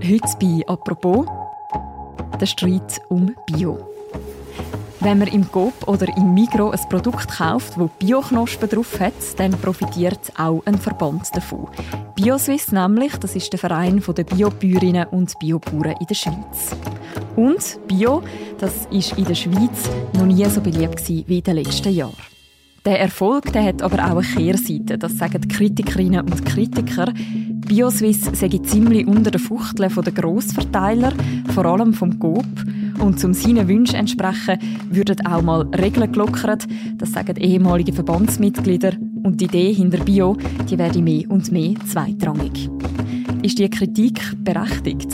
Heute bei «Apropos» der Streit um Bio. Wenn man im Coop oder im Migro ein Produkt kauft, wo Bioknospen drauf hat, dann profitiert auch ein Verband davon. BioSwiss nämlich, das ist der Verein der Biobäuerinnen und Biobauern in der Schweiz. Und Bio, das ist in der Schweiz noch nie so beliebt wie in den letzten Jahren. Der Erfolg der hat aber auch eine Kehrseite, das sagen die Kritikerinnen und Kritiker. BioSwiss sei ziemlich unter den Fuchteln der Grossverteiler, vor allem vom Coop. Und zum seinen Wünschen entsprechen würden auch mal Regeln gelockert. Das sagen ehemalige Verbandsmitglieder. Und die Idee hinter Bio, die werde mehr und mehr zweitrangig. Ist die Kritik berechtigt?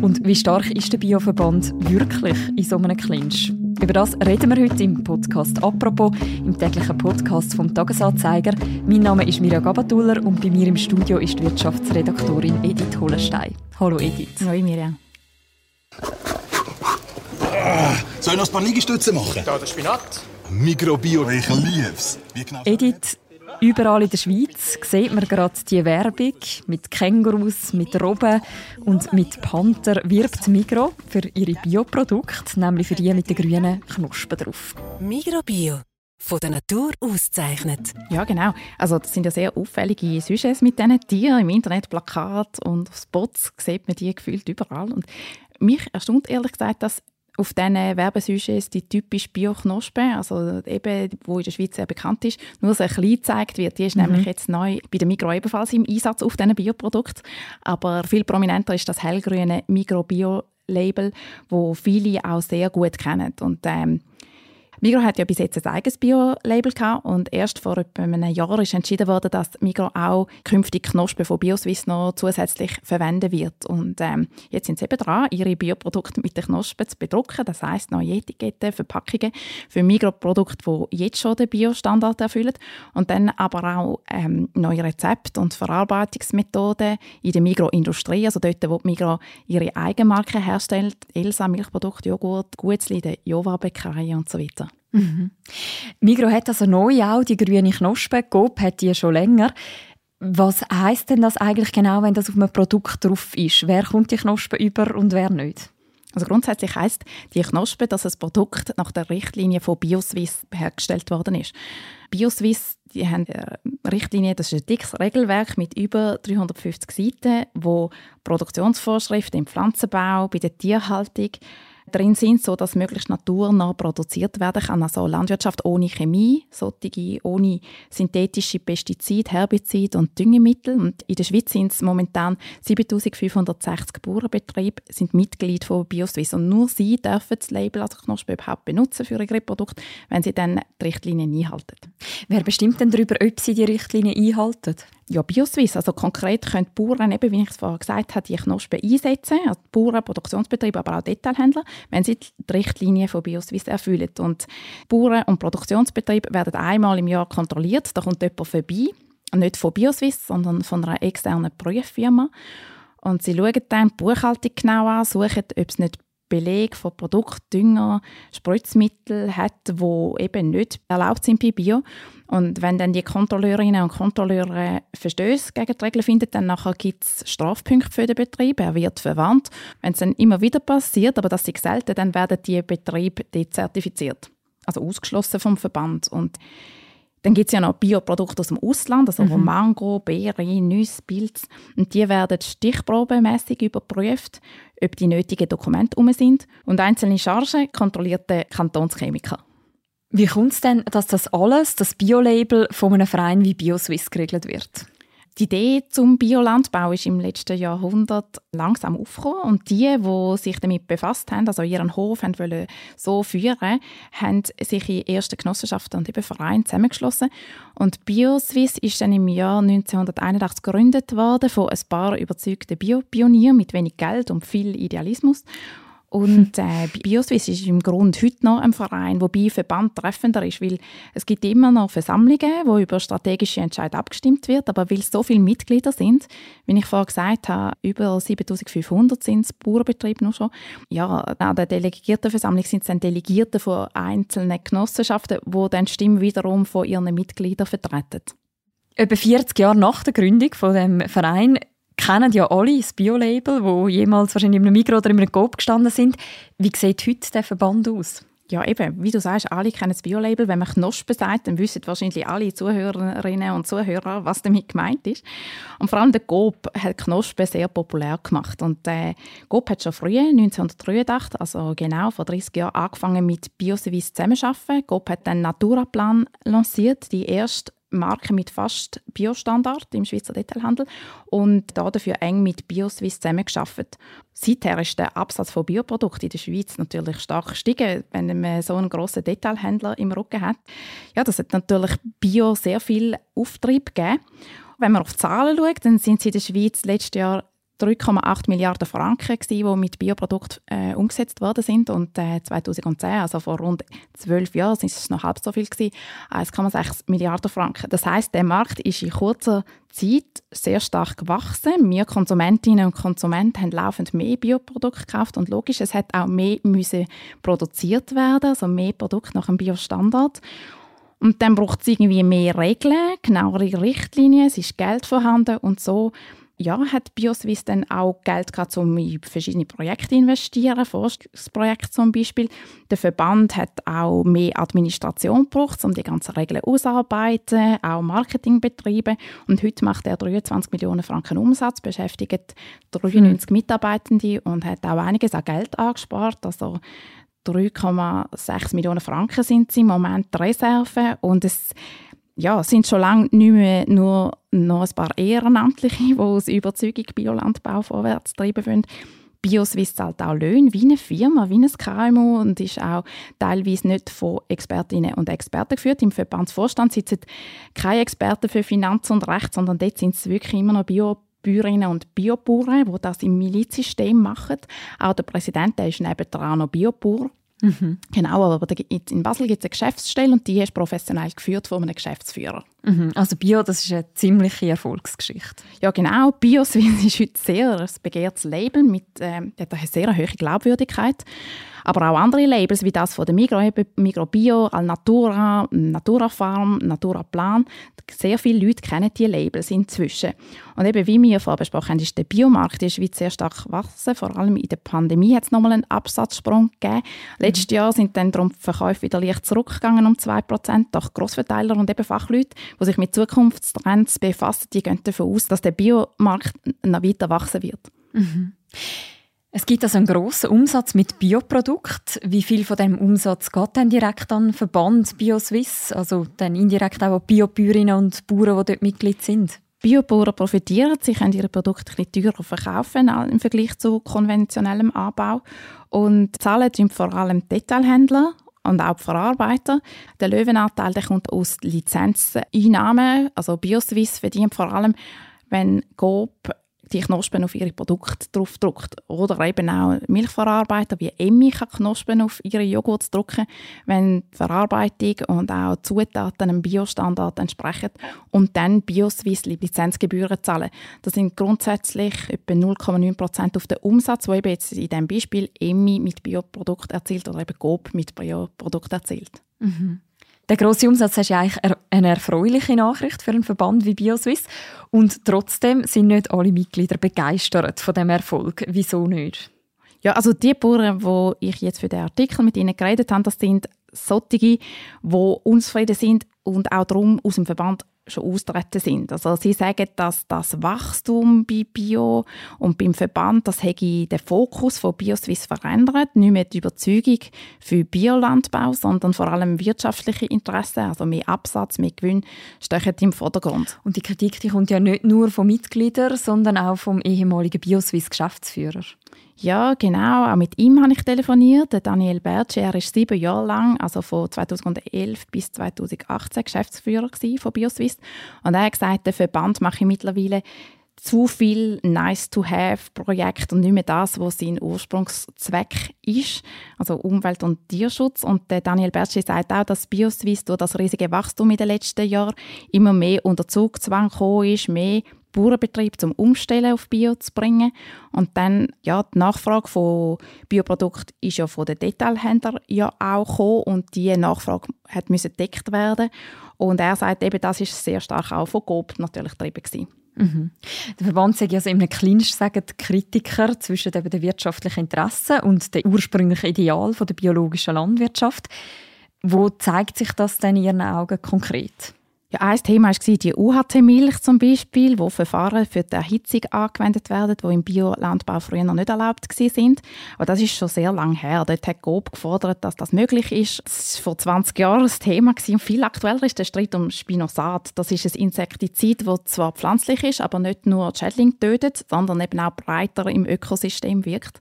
Und wie stark ist der Bioverband wirklich in so einem Clinch? Über das reden wir heute im Podcast «Apropos», im täglichen Podcast vom «Tagesanzeiger». Mein Name ist Mirja Gabatuller und bei mir im Studio ist die Wirtschaftsredaktorin Edith Hollenstein. Hallo Edith. Hallo Mirja. Soll ich noch ein paar Liegestütze machen? Da der Spinat. Mikrobio, ich lieb's. Wie genau Edith, überall in der Schweiz sieht man gerade die Werbung mit Kängurus, mit Robben und mit Panther wirbt Migro für ihre Bioprodukte, nämlich für die mit den grünen Knospen drauf. Mikrobio. Von der Natur auszeichnet. Ja, genau. Also das sind ja sehr auffällige Sujets mit diesen Tieren. Im Internet, Plakat und Spots sieht man die gefühlt überall. Und mich erstaunt ehrlich gesagt, dass auf diesen Werbesujets die typische Bio-Knospe, also eben, wo in der Schweiz sehr bekannt ist, nur so ein klein gezeigt wird. Die ist mhm. nämlich jetzt neu bei der Migro ebenfalls im Einsatz auf diesen Bioprodukten. Aber viel prominenter ist das hellgrüne Migro Bio Label, wo viele auch sehr gut kennen. Und ähm, Migro hat ja bis jetzt ein eigenes Bio-Label und erst vor etwa einem Jahr ist entschieden worden, dass Migro auch künftig Knospen von BioSwiss noch zusätzlich verwenden wird. Und ähm, jetzt sind sie eben dran, ihre Bioprodukte mit den Knospen zu bedrucken. Das heißt neue Etiketten, Verpackungen für Migro-Produkte, die jetzt schon den Bio-Standard erfüllen. Und dann aber auch ähm, neue Rezepte und Verarbeitungsmethoden in der Migro-Industrie, also dort, wo Migro ihre Eigenmarke herstellt, Elsa Milchprodukte, Joghurt, Gutzli, Jova-Bäckerei und so weiter. Mhm. Migro hat also neu auch die grüne Knospe, Coop hat die schon länger. Was heißt denn das eigentlich genau, wenn das auf einem Produkt drauf ist? Wer kommt die Knospe über und wer nicht? Also grundsätzlich heißt die Knospe, dass das Produkt nach der Richtlinie von BioSwiss hergestellt worden ist. BioSwiss die haben eine Richtlinie, das ist ein dickes Regelwerk mit über 350 Seiten, wo Produktionsvorschriften im Pflanzenbau, bei der Tierhaltung, drin sind, so dass möglichst naturnah produziert werden kann. Also Landwirtschaft ohne Chemie, solche ohne synthetische Pestizide, Herbizide und Düngemittel. Und in der Schweiz sind es momentan 7560 Bauernbetriebe sind Mitglied von BioSwiss und nur sie dürfen das Label als Knospe überhaupt benutzen für ihre Produkte, wenn sie dann die Richtlinien einhalten. Wer bestimmt denn darüber, ob sie die Richtlinien einhalten? Ja, BioSwiss. Also konkret können die Bauern, eben, wie ich es vorher gesagt habe, die Knospen einsetzen. Also Bauern, Produktionsbetriebe, aber auch Detailhändler, wenn sie die Richtlinien von BioSwiss erfüllen. Und Bauern und Produktionsbetriebe werden einmal im Jahr kontrolliert. Da kommt jemand vorbei. Nicht von BioSwiss, sondern von einer externen Prüffirma. Und sie schauen dann die Buchhaltung genau an, suchen, ob es nicht Beleg von Produkt, Dünger, Spritzmittel hat, wo eben nicht erlaubt sind bei Bio. Und wenn dann die Kontrolleurinnen und Kontrolleure Verstöße gegen die Regeln finden, dann gibt es Strafpunkte für den Betrieb. Er wird verwandt. Wenn es dann immer wieder passiert, aber das ist selten, dann werden die Betriebe dezertifiziert. Also ausgeschlossen vom Verband. Und dann gibt es ja noch Bioprodukte aus dem Ausland, also mhm. Mango, Beeren, Nüsse, Pilze. Und die werden stichprobenmässig überprüft, ob die nötigen Dokumente um sind. Und einzelne Chargen kontrolliert der Kantonschemiker. Wie kommt es denn, dass das alles, das Biolabel von einem Verein wie BioSwiss geregelt wird? Die Idee zum Biolandbau ist im letzten Jahrhundert langsam aufgekommen und die, die sich damit befasst haben, also ihren Hof haben wollen so führen, haben sich in ersten Genossenschaften und eben Vereinen zusammengeschlossen. Und BioSwiss ist dann im Jahr 1981 gegründet worden von ein paar überzeugten Biopionieren mit wenig Geld und viel Idealismus und äh, BioSwiss ist im Grunde heute noch ein Verein, wobei Verband treffender ist, weil es gibt immer noch Versammlungen, wo über strategische Entscheidungen abgestimmt wird, aber weil so viele Mitglieder sind, wie ich vorher gesagt habe, über 7500 sind es Bauernbetriebe noch schon. Ja, an der Delegiertenversammlung sind es dann Delegierte von einzelnen Genossenschaften, die dann die Stimme wiederum von ihren Mitgliedern vertreten. Etwa 40 Jahre nach der Gründung von dem Verein kennen ja alle das Bio-Label, wo jemals wahrscheinlich in einem Mikro oder in einem Coop gestanden sind. Wie sieht heute der Verband aus? Ja, eben, wie du sagst, alle kennen das Bio-Label. Wenn man Knospe sagt, dann wissen wahrscheinlich alle Zuhörerinnen und Zuhörer, was damit gemeint ist. Und vor allem der GOP hat Knospe sehr populär gemacht. Und der GOP hat schon früh, 1983, also genau vor 30 Jahren, angefangen mit Bioservice zusammenzuarbeiten. GOP hat dann Naturaplan lanciert, die erste Marke mit fast Biostandard im Schweizer Detailhandel und dafür eng mit BioSwiss zusammengearbeitet. Seither ist der Absatz von Bioprodukten in der Schweiz natürlich stark gestiegen, wenn man so einen grossen Detailhändler im Rücken hat. Ja, das hat natürlich Bio sehr viel Auftrieb gegeben. Wenn man auf die Zahlen schaut, dann sind sie in der Schweiz letztes Jahr 3,8 Milliarden Franken, die mit Bioprodukten äh, umgesetzt worden sind. Und äh, 2010, also vor rund zwölf Jahren, sind es noch halb so viel gewesen, 1,6 Milliarden Franken. Das heißt, der Markt ist in kurzer Zeit sehr stark gewachsen. Wir Konsumentinnen und Konsumenten haben laufend mehr Bioprodukte gekauft und logisch, es hat auch mehr müssen produziert werden, also mehr Produkte nach einem Biostandard. Und dann braucht es irgendwie mehr Regeln, genauere Richtlinien, es ist Geld vorhanden und so ja, hat BioSwiss dann auch Geld gehabt, um in verschiedene Projekte zu investieren, Forschungsprojekte zum Beispiel. Der Verband hat auch mehr Administration gebraucht, um die ganzen Regeln auszuarbeiten, auch Marketing betreiben. Und heute macht er 23 Millionen Franken Umsatz, beschäftigt 93 hm. Mitarbeitende und hat auch einiges an Geld angespart. Also 3,6 Millionen Franken sind sie im Moment Reserve und es ja, sind schon lange nicht mehr nur noch ein paar Ehrenamtliche, die aus Überzeugung Biolandbau vorwärts treiben wollen. BioSwiss zahlt auch Löhne wie eine Firma, wie ein KMU und ist auch teilweise nicht von Expertinnen und Experten geführt. Im Verbandsvorstand sitzen keine Experten für Finanz und Recht, sondern dort sind es wirklich immer noch Bio Bäuerinnen und Biobauern, die das im Milizsystem machen. Auch der Präsident der ist nebendran noch Biobauer. Mhm. Genau, aber in Basel gibt es eine Geschäftsstelle und die ist professionell geführt von einem Geschäftsführer. Mhm. Also Bio, das ist eine ziemliche Erfolgsgeschichte. Ja, genau. BioSwiss ist heute sehr ein begehrtes Label mit äh, hat eine sehr hohe Glaubwürdigkeit. Aber auch andere Labels wie das von der Migro, Migro Bio, Alnatura, Natura Farm, Natura Plan. Sehr viele Leute kennen diese Labels inzwischen. Und eben, wie wir vorher besprochen haben, ist der Biomarkt in der Schweiz sehr stark gewachsen. Vor allem in der Pandemie hat es nochmal einen Absatzsprung gegeben. Mhm. Letztes Jahr sind dann darum die Verkäufe wieder leicht zurückgegangen um 2%. Doch Grossverteiler und eben Fachleute, die sich mit Zukunftstrends befassen, die gehen davon aus, dass der Biomarkt noch weiter wachsen wird. Mhm. Es gibt also einen grossen Umsatz mit Bioprodukten. Wie viel von diesem Umsatz geht dann direkt an den Verband BioSwiss, also dann indirekt auch an Biobäuerinnen und Bauern, die dort Mitglied sind? Biobauern profitieren, sie können ihre Produkte ein bisschen teurer verkaufen im Vergleich zu konventionellem Anbau und zahlen vor allem Detailhändler und auch die Verarbeiter. Der Löwenanteil der kommt aus Lizenzeinnahmen, also BioSwiss verdient vor allem, wenn Coop die Knospen auf ihre Produkte draufdruckt. Oder eben auch Milchverarbeiter wie Emmi kann Knospen auf ihre Joghurt drucken, wenn die Verarbeitung und auch die Zutaten einem Biostandard entsprechen und dann BioSwiss Lizenzgebühren zahlen. Das sind grundsätzlich etwa 0,9% auf den Umsatz, wo eben jetzt in diesem Beispiel Emmi mit Bioprodukt erzielt oder eben Coop mit Bioprodukt erzielt. Mhm. Der grosse Umsatz ist ja eigentlich eine erfreuliche Nachricht für einen Verband wie BioSwiss. Und trotzdem sind nicht alle Mitglieder begeistert von dem Erfolg. Wieso nicht? Ja, also die Bauern, wo ich jetzt für den Artikel mit ihnen geredet habe, das sind solche, die unzufrieden sind und auch darum aus dem Verband schon austreten sind. Also sie sagen, dass das Wachstum bei Bio und beim Verband, das hätte den Fokus von BioSwiss verändert. Nicht mehr die Überzeugung für Biolandbau, sondern vor allem wirtschaftliche Interessen, also mehr Absatz, mehr Gewinn, stehen im Vordergrund. Und die Kritik die kommt ja nicht nur von Mitgliedern, sondern auch vom ehemaligen BioSwiss-Geschäftsführer. Ja, genau. Auch mit ihm habe ich telefoniert. Daniel Bertschi, er ist sieben Jahre lang, also von 2011 bis 2018 Geschäftsführer von BioSwiss. Und er hat gesagt, der Verband mache mittlerweile zu viel Nice-to-have-Projekt und nicht mehr das, was sein Ursprungszweck ist, also Umwelt- und Tierschutz. Und der Daniel Bertschi sagt auch, dass BioSwiss durch das riesige Wachstum in den letzten Jahren immer mehr unter Zugzwang gekommen ist, mehr Bauernbetrieb zum Umstellen auf Bio zu bringen. Und dann, ja, die Nachfrage von Bioprodukten ist ja von den Detailhändlern ja auch gekommen und diese Nachfrage hat müssen gedeckt werden. Und er sagt eben, das ist sehr stark auch von GOP natürlich getrieben gewesen. Mhm. Der Verband sagt also im Klinisch sagen die Kritiker zwischen den wirtschaftlichen Interessen und dem ursprünglichen Ideal der biologischen Landwirtschaft. Wo zeigt sich das denn in Ihren Augen konkret? Ja, ein Thema war die UHT-Milch zum Beispiel, wo Verfahren für die Erhitzung angewendet werden, die im Biolandbau früher noch nicht erlaubt sind. Aber das ist schon sehr lange her. Dort hat GOB gefordert, dass das möglich ist. Das war vor 20 Jahren ein Thema und viel aktueller ist der Streit um Spinosat. Das ist ein Insektizid, das zwar pflanzlich ist, aber nicht nur Schädlinge tötet, sondern eben auch breiter im Ökosystem wirkt.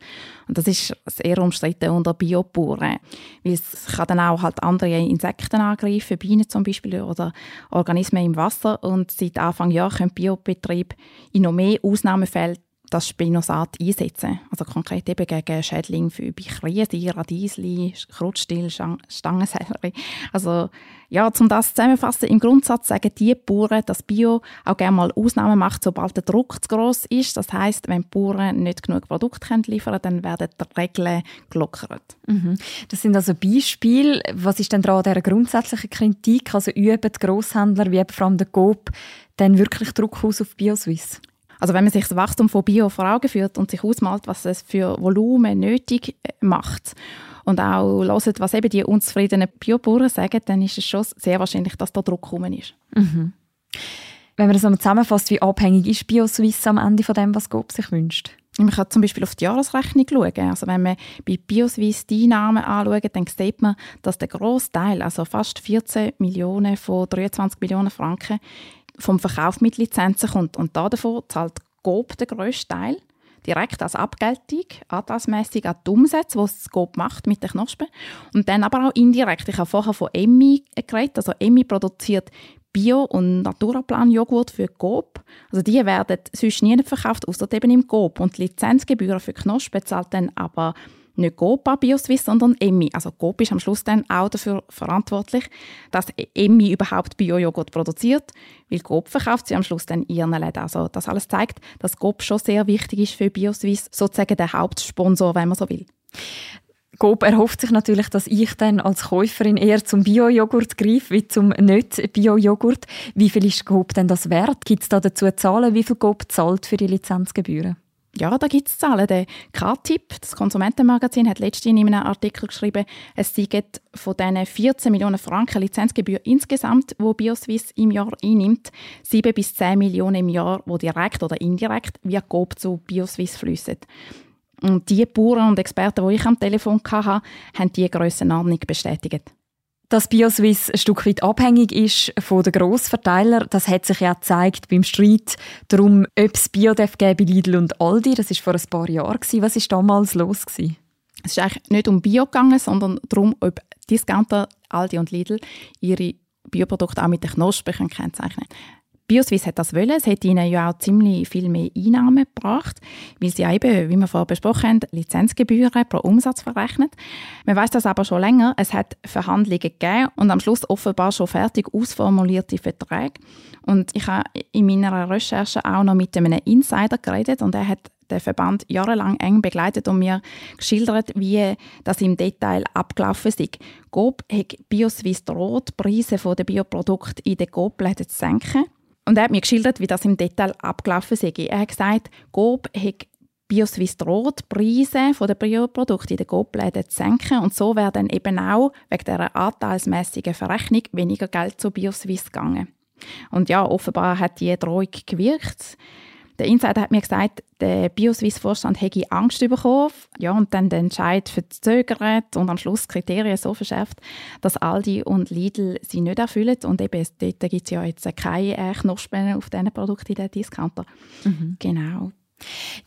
Und das ist sehr umstritten unter Biobauern, weil es kann dann auch halt andere Insekten angreifen, Bienen zum Beispiel oder Organismen im Wasser und seit Anfang Jahr können Biobetriebe in noch mehr Ausnahmefällen das Spinosat einsetzen. Also konkret eben gegen Schädlinge wie Krise, Radiesli, Krutstill, Stangensellerie. Also ja, um das zusammenzufassen, im Grundsatz sagen die Bauern, dass Bio auch gerne mal Ausnahmen macht, sobald der Druck zu gross ist. Das heißt, wenn die Bauern nicht genug Produkte liefern können, dann werden die Regeln gelockert. Mhm. Das sind also Beispiele. Was ist denn daran dieser grundsätzlichen Kritik? Also üben die Grosshändler wie vor allem der Coop dann wirklich Druck aus auf BioSwiss? Also wenn man sich das Wachstum von Bio vor Augen führt und sich ausmalt, was es für Volumen nötig macht und auch hört, was eben die unzufriedenen Biobauern sagen, dann ist es schon sehr wahrscheinlich, dass da Druck gekommen ist. Mhm. Wenn man das einmal zusammenfasst, wie abhängig ist BioSwiss am Ende von dem, was Gott sich wünscht? Man kann zum Beispiel auf die Jahresrechnung schauen. Also wenn man bei BioSwiss die Einnahmen anschaut, dann sieht man, dass der grosse Teil, also fast 14 Millionen von 23 Millionen Franken, vom Verkauf mit Lizenzen kommt. Und davon zahlt GOB den grössten Teil direkt als Abgeltung, anteilsmässig an die Umsätze, die das GOB macht mit den Knospen. Und dann aber auch indirekt. Ich habe vorher von Emmi geredet. Also Emmi produziert Bio- und Naturaplan-Joghurt für GOB. Also die werden sonst nie verkauft, außer eben im GOB. Und die Lizenzgebühren für Knospen zahlt dann aber nicht Copa BioSwiss, sondern Emmi. Also Coop ist am Schluss dann auch dafür verantwortlich, dass Emmi überhaupt Bio-Joghurt produziert, weil Coop verkauft sie am Schluss dann ihren Läden. Also das alles zeigt, dass Coop schon sehr wichtig ist für BioSwiss, sozusagen der Hauptsponsor, wenn man so will. Coop erhofft sich natürlich, dass ich dann als Käuferin eher zum Bio-Joghurt greife, wie zum nicht-Bio-Joghurt. Wie viel ist Coop denn das wert? Gibt es da dazu Zahlen, wie viel Coop zahlt für die Lizenzgebühren? Ja, da gibt es Zahlen. Der K-Tipp, das Konsumentenmagazin, hat letztens in einem Artikel geschrieben, es seien von diesen 14 Millionen Franken Lizenzgebühr insgesamt, wo BioSwiss im Jahr einnimmt, 7 bis 10 Millionen im Jahr, wo direkt oder indirekt via GOB zu BioSwiss fließen. Und die Bauern und Experten, die ich am Telefon hatte, haben diese Grössenordnung bestätigt. Dass BioSwiss ein Stück weit abhängig ist von den Grossverteilern, das hat sich ja gezeigt beim Streit darum, ob es Biodef bei Lidl und Aldi. Das war vor ein paar Jahren. Was war damals los? Es ist eigentlich nicht um Bio gegangen, sondern darum, ob Discounter, Aldi und Lidl ihre Bioprodukte auch mit den Knospen kennzeichnen können. BioSwiss hat das wollen. Es hat ihnen ja auch ziemlich viel mehr Einnahmen gebracht, weil sie eben, wie wir vorher besprochen haben, Lizenzgebühren pro Umsatz verrechnet. Man weiß das aber schon länger. Es hat Verhandlungen gegeben und am Schluss offenbar schon fertig ausformulierte Verträge. Und ich habe in meiner Recherche auch noch mit einem Insider geredet und er hat den Verband jahrelang eng begleitet und mir geschildert, wie das im Detail abgelaufen ist. GOB hat BioSwiss droht, Preise der Bioprodukte in den GOB-Läden zu senken. Und er hat mir geschildert, wie das im Detail abgelaufen sei. Er hat gesagt, GOB hat BioSwiss droht, Preise der Bioprodukte in den GOB-Läden zu senken und so wäre dann eben auch wegen dieser anteilsmäßigen Verrechnung weniger Geld zu BioSwiss gegangen. Und ja, offenbar hat die Drohung gewirkt. Der Insider hat mir gesagt, der BioSwiss-Vorstand hätte Angst bekommen ja, und dann den Entscheid verzögert und am Schluss Kriterien so verschärft, dass Aldi und Lidl sie nicht erfüllen. Und eben, dort gibt es ja jetzt keine äh, Knospen auf diesen Produkten in den Discounter. Mhm. Genau.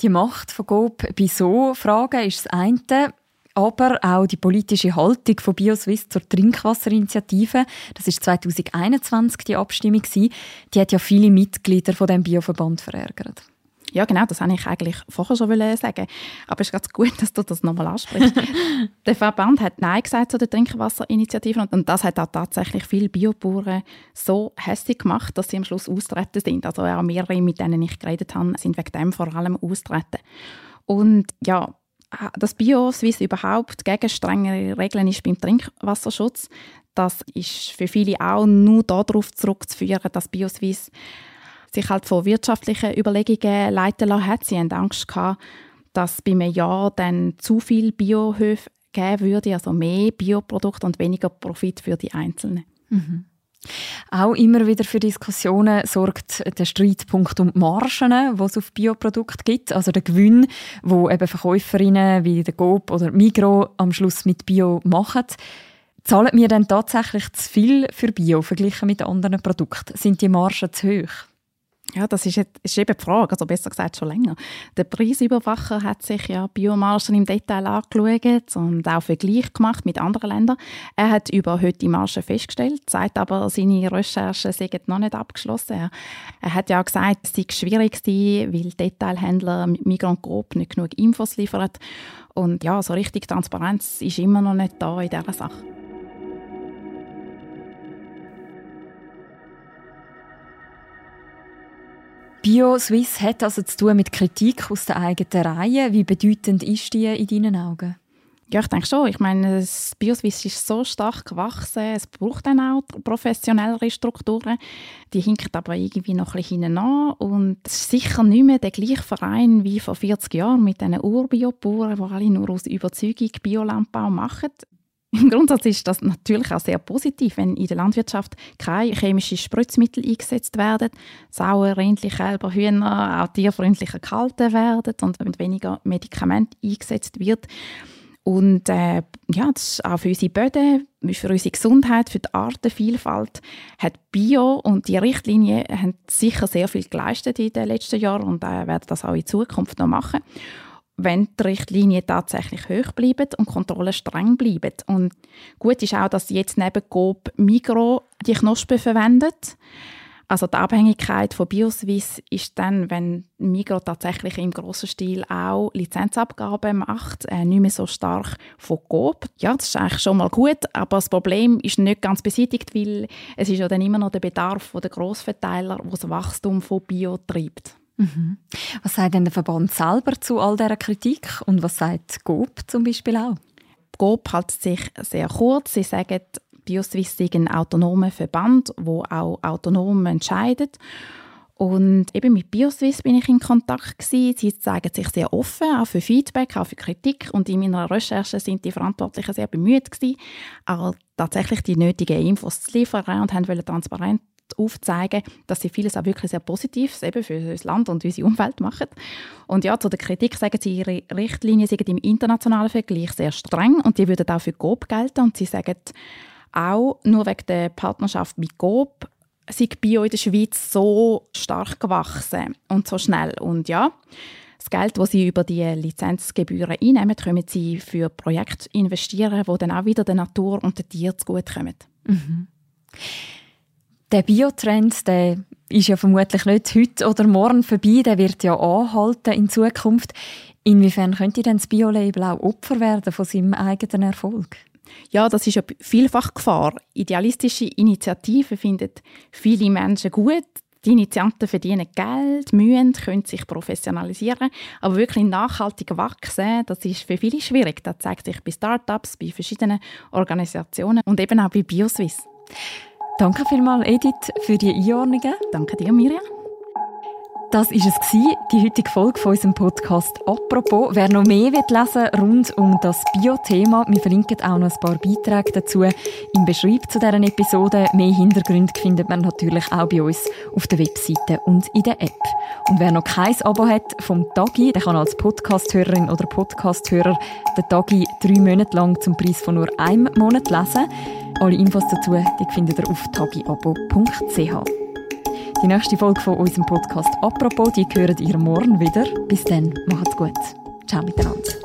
Die Macht von GOP bei so Fragen ist das eine. Aber auch die politische Haltung von BioSwiss zur Trinkwasserinitiative, das ist 2021 die Abstimmung die hat ja viele Mitglieder von dem Bioverband verärgert. Ja, genau, das wollte ich eigentlich vorher schon sagen. Aber es ist ganz gut, dass du das nochmal ansprichst. der Verband hat Nein gesagt zu der Trinkwasserinitiative und das hat auch tatsächlich viele Biobauern so hässlich gemacht, dass sie am Schluss austreten sind. Also auch mehrere, mit denen ich geredet habe, sind wegen dem vor allem austreten. Und ja, dass BioSwiss überhaupt gegen strengere Regeln ist beim Trinkwasserschutz, das ist für viele auch nur darauf zurückzuführen, dass BioSwiss sich halt von wirtschaftlichen Überlegungen leiten lassen hat. Sie haben Angst gehabt, dass bei einem Jahr dann zu viel Biohöfe geben würde, also mehr Bioprodukte und weniger Profit für die Einzelnen. Mhm. Auch immer wieder für Diskussionen sorgt der Streitpunkt um die Margen, die es auf Bioprodukte gibt, also der Gewinn, wo eben Verkäuferinnen wie der Coop oder Migro am Schluss mit Bio machen. Zahlen wir denn tatsächlich zu viel für Bio verglichen mit anderen Produkten? Sind die Margen zu hoch? Ja, das ist, ist eben die Frage, also besser gesagt schon länger. Der Preisüberwacher hat sich ja Biomargen im Detail angeschaut und auch Vergleich gemacht mit anderen Ländern. Er hat über heute Margen festgestellt, sagt aber, seine Recherchen seien noch nicht abgeschlossen. Er, er hat ja auch gesagt, es sei schwierig sei, weil Detailhändler mit Migrant Coop nicht genug Infos liefern. Und ja, so richtig Transparenz ist immer noch nicht da in dieser Sache. BioSwiss hat also zu tun mit Kritik aus der eigenen Reihe. Wie bedeutend ist die in deinen Augen? Ja, ich denke schon. Ich meine, das BioSwiss ist so stark gewachsen, es braucht dann auch professionellere Strukturen. Die hinken aber irgendwie noch ein bisschen an. Und es ist sicher nicht mehr der gleiche Verein wie vor 40 Jahren mit diesen Urbiobauern, die alle nur aus Überzeugung Biolandbau machen. Im Grundsatz ist das natürlich auch sehr positiv, wenn in der Landwirtschaft keine chemischen Spritzmittel eingesetzt werden, Sauer, Rindli, Kälber, Hühner auch tierfreundlicher gehalten werden und wenn weniger Medikament eingesetzt wird. Und äh, ja, das ist auch für unsere Böden, für unsere Gesundheit, für die Artenvielfalt hat Bio und die Richtlinien haben sicher sehr viel geleistet in den letzten Jahren und äh, werden das auch in Zukunft noch machen wenn die Richtlinien tatsächlich hoch bleiben und Kontrollen streng bleiben. Und gut ist auch, dass jetzt neben Coop Migro die Knospen verwendet. Also die Abhängigkeit von Bioswiss ist dann, wenn Migro tatsächlich im grossen Stil auch Lizenzabgaben macht, äh, nicht mehr so stark von Coop. Ja, das ist eigentlich schon mal gut, aber das Problem ist nicht ganz beseitigt, weil es ist ja dann immer noch der Bedarf der Grossverteiler, der das Wachstum von Bio treibt. Mhm. Was sagt denn der Verband selber zu all dieser Kritik und was sagt GOP zum Beispiel auch? GOP hält sich sehr kurz. Sie sagen, BioSwiss ist ein autonomer Verband, wo auch autonom entscheidet. Und eben mit BioSwiss bin ich in Kontakt gewesen. Sie zeigen sich sehr offen, auch für Feedback, auch für Kritik. Und in meiner Recherche sind die Verantwortlichen sehr bemüht gewesen, auch tatsächlich die nötigen Infos zu liefern und haben transparent aufzeigen, dass sie vieles auch wirklich sehr Positives eben für das Land und unsere Umwelt machen. Und ja, zu der Kritik sagen sie, ihre Richtlinien sind im internationalen Vergleich sehr streng und die würden auch für GOP gelten. Und sie sagen auch, nur wegen der Partnerschaft mit GOP sei Bio in der Schweiz so stark gewachsen und so schnell. Und ja, das Geld, das sie über die Lizenzgebühren einnehmen, können sie für Projekte investieren, die dann auch wieder der Natur und den Tieren zugutekommen. Mhm. Der Biotrend, der ist ja vermutlich nicht heute oder morgen vorbei, der wird ja anhalten in Zukunft. Inwiefern könnte denn das Bio-Label auch Opfer werden von seinem eigenen Erfolg? Ja, das ist ja vielfach Gefahr. Idealistische Initiativen finden viele Menschen gut. Die Initianten verdienen Geld, mühen, können sich professionalisieren, aber wirklich nachhaltig wachsen, das ist für viele schwierig. Das zeigt sich bei Startups, bei verschiedenen Organisationen und eben auch bei BioSwiss. Danke vielmals, Edith, für die Einordnungen. Danke dir, Miriam. Das war es, die heutige Folge von unserem Podcast «Apropos». Wer noch mehr wird lesen rund um das Bio-Thema, wir verlinken auch noch ein paar Beiträge dazu im Beschreib zu deren Episode. Mehr Hintergründe findet man natürlich auch bei uns auf der Webseite und in der App. Und wer noch kein Abo hat vom Tagi, der kann als Podcasthörerin oder Podcasthörer den Tagi drei Monate lang zum Preis von nur einem Monat lesen. Alle Infos dazu die findet ihr auf tagiabo.ch. Die nächste Folge von unserem Podcast «Apropos», die hören ihr morgen wieder. Bis dann, macht's gut. Ciao miteinander.